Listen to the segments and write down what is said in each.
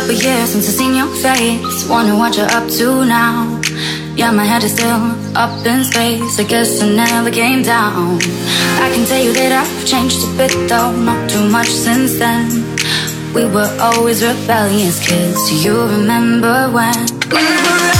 couple years since I seen your face. Wonder what you're up to now. Yeah, my head is still up in space. I guess I never came down. I can tell you that I've changed a bit, though, not too much since then. We were always rebellious kids. Do you remember when we were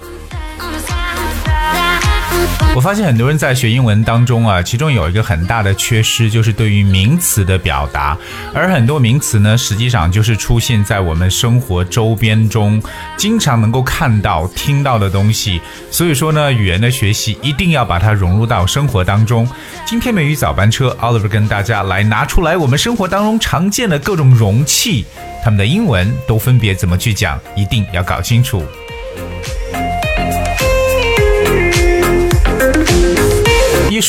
我发现很多人在学英文当中啊，其中有一个很大的缺失，就是对于名词的表达。而很多名词呢，实际上就是出现在我们生活周边中，经常能够看到、听到的东西。所以说呢，语言的学习一定要把它融入到生活当中。今天美语早班车，Oliver 跟大家来拿出来我们生活当中常见的各种容器，它们的英文都分别怎么去讲，一定要搞清楚。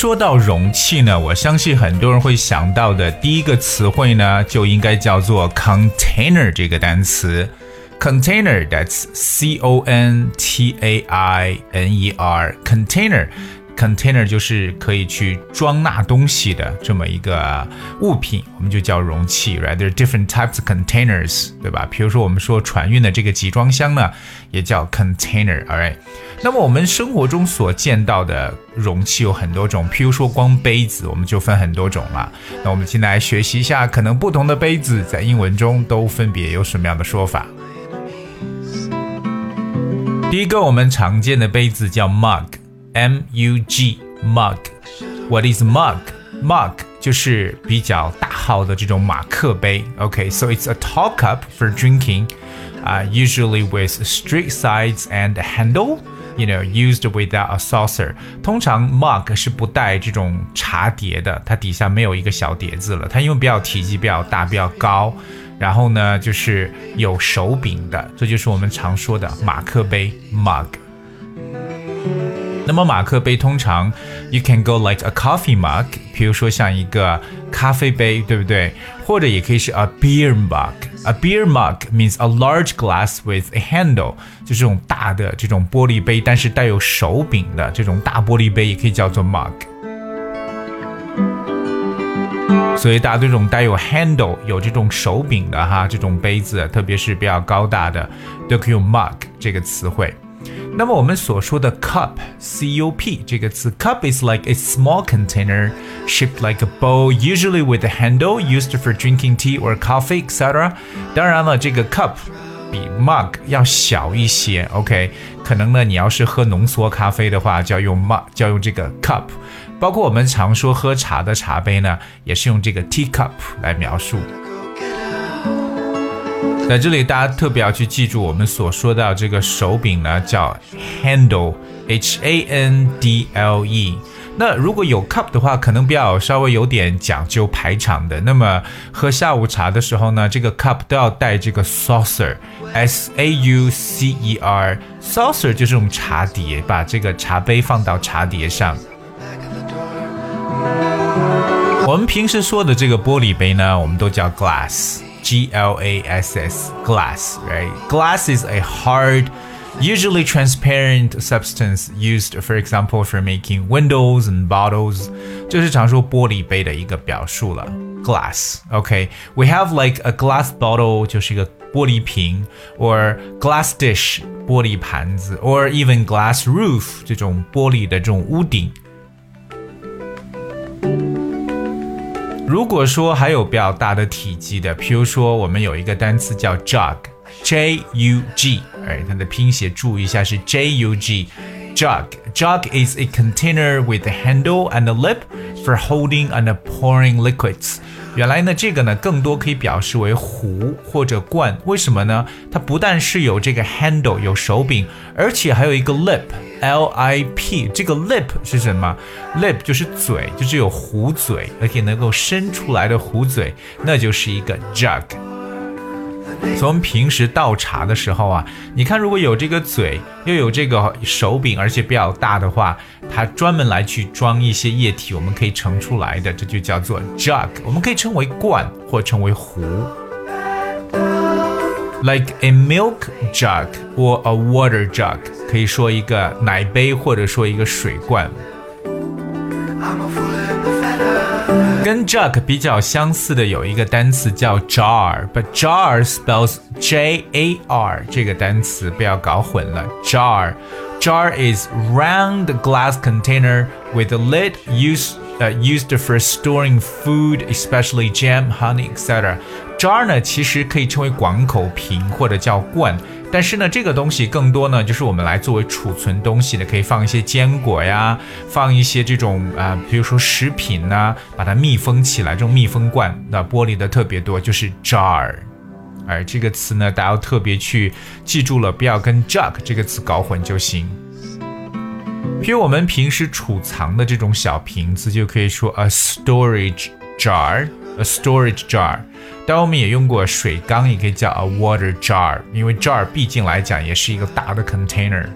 说到容器呢，我相信很多人会想到的第一个词汇呢，就应该叫做 container 这个单词。container，that's c o n t a i n e r，container。Container 就是可以去装纳东西的这么一个物品，我们就叫容器，right? There are different types of containers，对吧？比如说我们说船运的这个集装箱呢，也叫 container，alright？那么我们生活中所见到的容器有很多种，譬如说光杯子，我们就分很多种了。那我们现在来学习一下，可能不同的杯子在英文中都分别有什么样的说法。第一个我们常见的杯子叫 mug mug，m u g mug。What is mug? Mug 就是比较大号的这种马克杯。OK，so、it's a tall cup for drinking, uh, usually with straight sides and handle. You know, used without a saucer. 通常 mug 是不带这种茶碟的，它底下没有一个小碟子了。它因为比较体积比较大，比较高，然后呢就是有手柄的，这就是我们常说的马克杯 mug。 那么马克杯通常，you can go like a coffee mug，比如说像一个咖啡杯，对不对？或者也可以是 a beer mug。A beer mug means a large glass with a handle，就这种大的这种玻璃杯，但是带有手柄的这种大玻璃杯，也可以叫做 mug。所以大家对这种带有 handle 有这种手柄的哈这种杯子，特别是比较高大的，都可以用 mug 这个词汇。那么我们所说的 cup c u p 这个词，cup is like a small container shaped like a bowl, usually with a handle used for drinking tea or coffee, etc. 当然了，这个 cup 比 mug 要小一些，OK？可能呢，你要是喝浓缩咖啡的话，就要用 mug，就要用这个 cup。包括我们常说喝茶的茶杯呢，也是用这个 teacup 来描述。 在这里，大家特别要去记住我们所说到这个手柄呢，叫 handle，h a n d l e。那如果有 cup 的话，可能比较稍微有点讲究排场的。那么喝下午茶的时候呢，这个 cup 都要带这个 saucer，s a u c e r，saucer 就是我们茶碟，把这个茶杯放到茶碟上。我们平时说的这个玻璃杯呢，我们都叫 glass。G L A S S glass, right? Glass is a hard, usually transparent substance used, for example, for making windows and bottles. 这是常说玻璃杯的一个表述了。Glass, okay? We have like a glass bottle，就是一个玻璃瓶，or glass dish，玻璃盘子，or even glass roof，这种玻璃的这种屋顶。 如果说还有比较大的体积的，譬如说我们有一个单词叫 jug，J U G，哎，它的拼写注意一下是 J U G，jug。Jug is a container with a handle and a lip for holding and pouring liquids。 原来呢，这个呢更多可以表示为壶或者罐，为什么呢？它不但是有这个 handle 有手柄，而且还有一个 lip，L I P。这个 lip 是什么？lip 就是嘴，就是有壶嘴，而且能够伸出来的壶嘴，那就是一个 jug。从平时倒茶的时候啊，你看如果有这个嘴，又有这个手柄，而且比较大的话，它专门来去装一些液体，我们可以盛出来的，这就叫做 jug。我们可以称为罐或称为壶。like a milk jug or a water jug，可以说一个奶杯或者说一个水罐。跟 jug 比较相似的有一个单词叫 jar，but jar spells J A R 这个单词不要搞混了。jar jar is round glass container with a lid used uh, used for storing food, especially jam, honey, etc. jar 呢，其实可以称为广口瓶或者叫罐。但是呢，这个东西更多呢，就是我们来作为储存东西的，可以放一些坚果呀，放一些这种啊，比如说食品呐，把它密封起来，这种密封罐，那玻璃的特别多，就是 jar。而这个词呢，大家要特别去记住了，不要跟 jug 这个词搞混就行。比如我们平时储藏的这种小瓶子，就可以说 a storage jar，a storage jar。当然，我们也用过水缸，也可以叫 a water jar，因为 jar 毕竟来讲也是一个大的 container。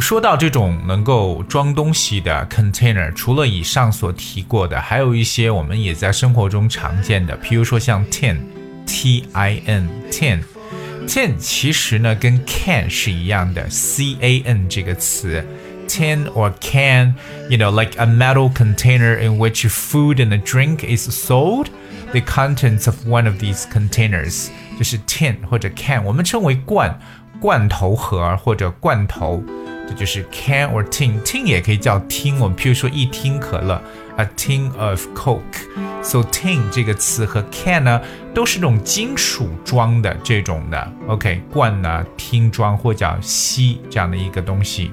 说到这种能够装东西的 container，除了以上所提过的，还有一些我们也在生活中常见的，比如说像 tin，t i n，tin n，tin，tin 其实呢跟 can 是一样的，c a n 这个词。tin or can, you know, like a metal container in which food and a drink is sold. The contents of one of these containers 就是 tin 或者 can，我们称为罐罐头盒或者罐头， 就是 can or tin。tin 也可以叫听，我们譬如说一听可乐，a tin of coke。So tin 这个词和 can 呢，都是这种金属装的这种的。OK，罐呢，听装或叫锡这样的一个东西。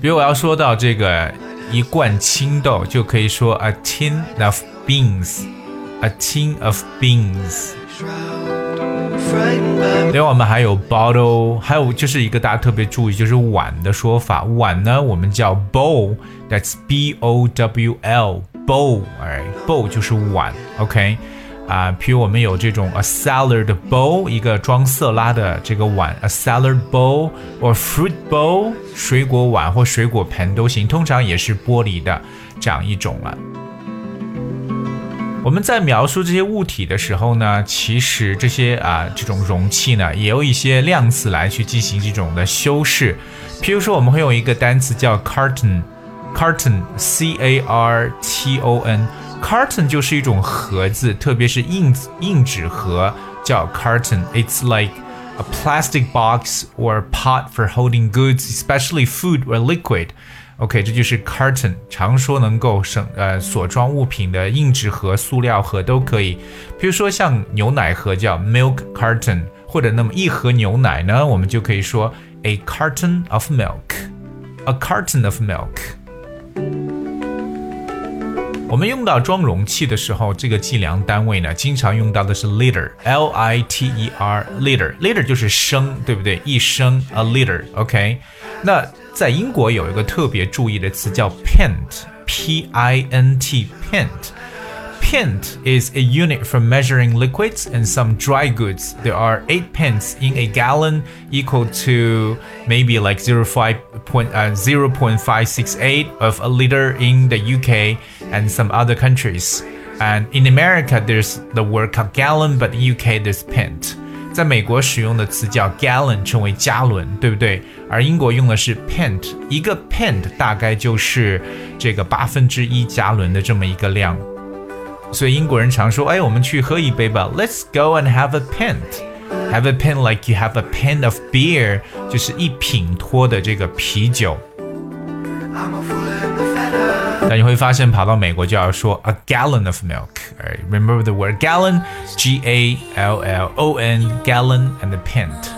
比如我要说到这个一罐青豆，就可以说 a tin of beans，a tin of beans。另外我们还有 bottle，还有就是一个大家特别注意，就是碗的说法。碗呢，我们叫 bowl，that's b o w l，bowl，哎，bowl 就是碗，OK。啊，比如我们有这种 a salad bowl，一个装色拉的这个碗，a salad bowl or fruit bowl，水果碗或水果盆都行，通常也是玻璃的这样一种了。我们在描述这些物体的时候呢，其实这些啊这种容器呢，也有一些量词来去进行这种的修饰。譬如说，我们会用一个单词叫 carton，carton，c a r t o n。Carton 就是一种盒子，特别是硬硬纸盒，叫 carton。It's like a plastic box or pot for holding goods, especially food or liquid. OK，这就是 carton，常说能够省呃所装物品的硬纸盒、塑料盒都可以。比如说像牛奶盒叫 milk carton，或者那么一盒牛奶呢，我们就可以说 a carton of milk，a carton of milk。我们用到装容器的时候，这个计量单位呢，经常用到的是 liter，l i t e r，liter，liter 就是升，对不对？一升 a liter，OK。那在英国有一个特别注意的词叫 pint，p i n t，pint。pint is a unit for measuring liquids and some dry goods. There are eight pence in a gallon, equal to maybe like 0.5, uh, 0.568 of a liter in the UK and some other countries. And in America, there's the word called gallon, but in UK there's pint. 在美国使用的词叫 gallon，称为加仑，对不对？ 而英国用的是 pint，一个 pint 大概就是这个八分之一加仑的这么一个量。所以英国人常说：“哎，我们去喝一杯吧，Let's go and have a pint。” Have a pint like you have a pint of beer，就是一品托的这个啤酒。但你会发现，跑到美国就要说 a gallon of milk。Right? Remember the word gallon, G A L L O N, gallon and a pint.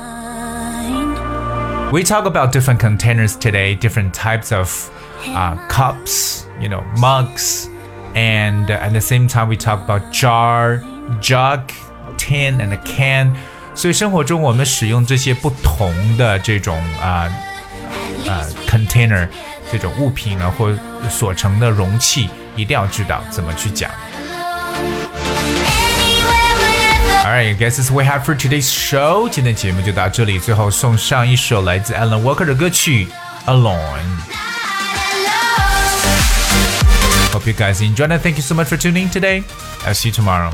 We talk about different containers today, different types of uh, cups, you know, mugs and uh, at the same time we talk about jar, jug, tin and a can。所以生活中我们使用这些不同的这种啊啊 container 这种物品呢，或所成的容器，一定要知道怎么去讲。 Alright, I guess that's what we have for today's show。今天节目就到这里，最后送上一首来自 Alan Walker 的歌曲《Alone》。 Hope you guys enjoyed and thank you so much for tuning in today. I'll see you tomorrow.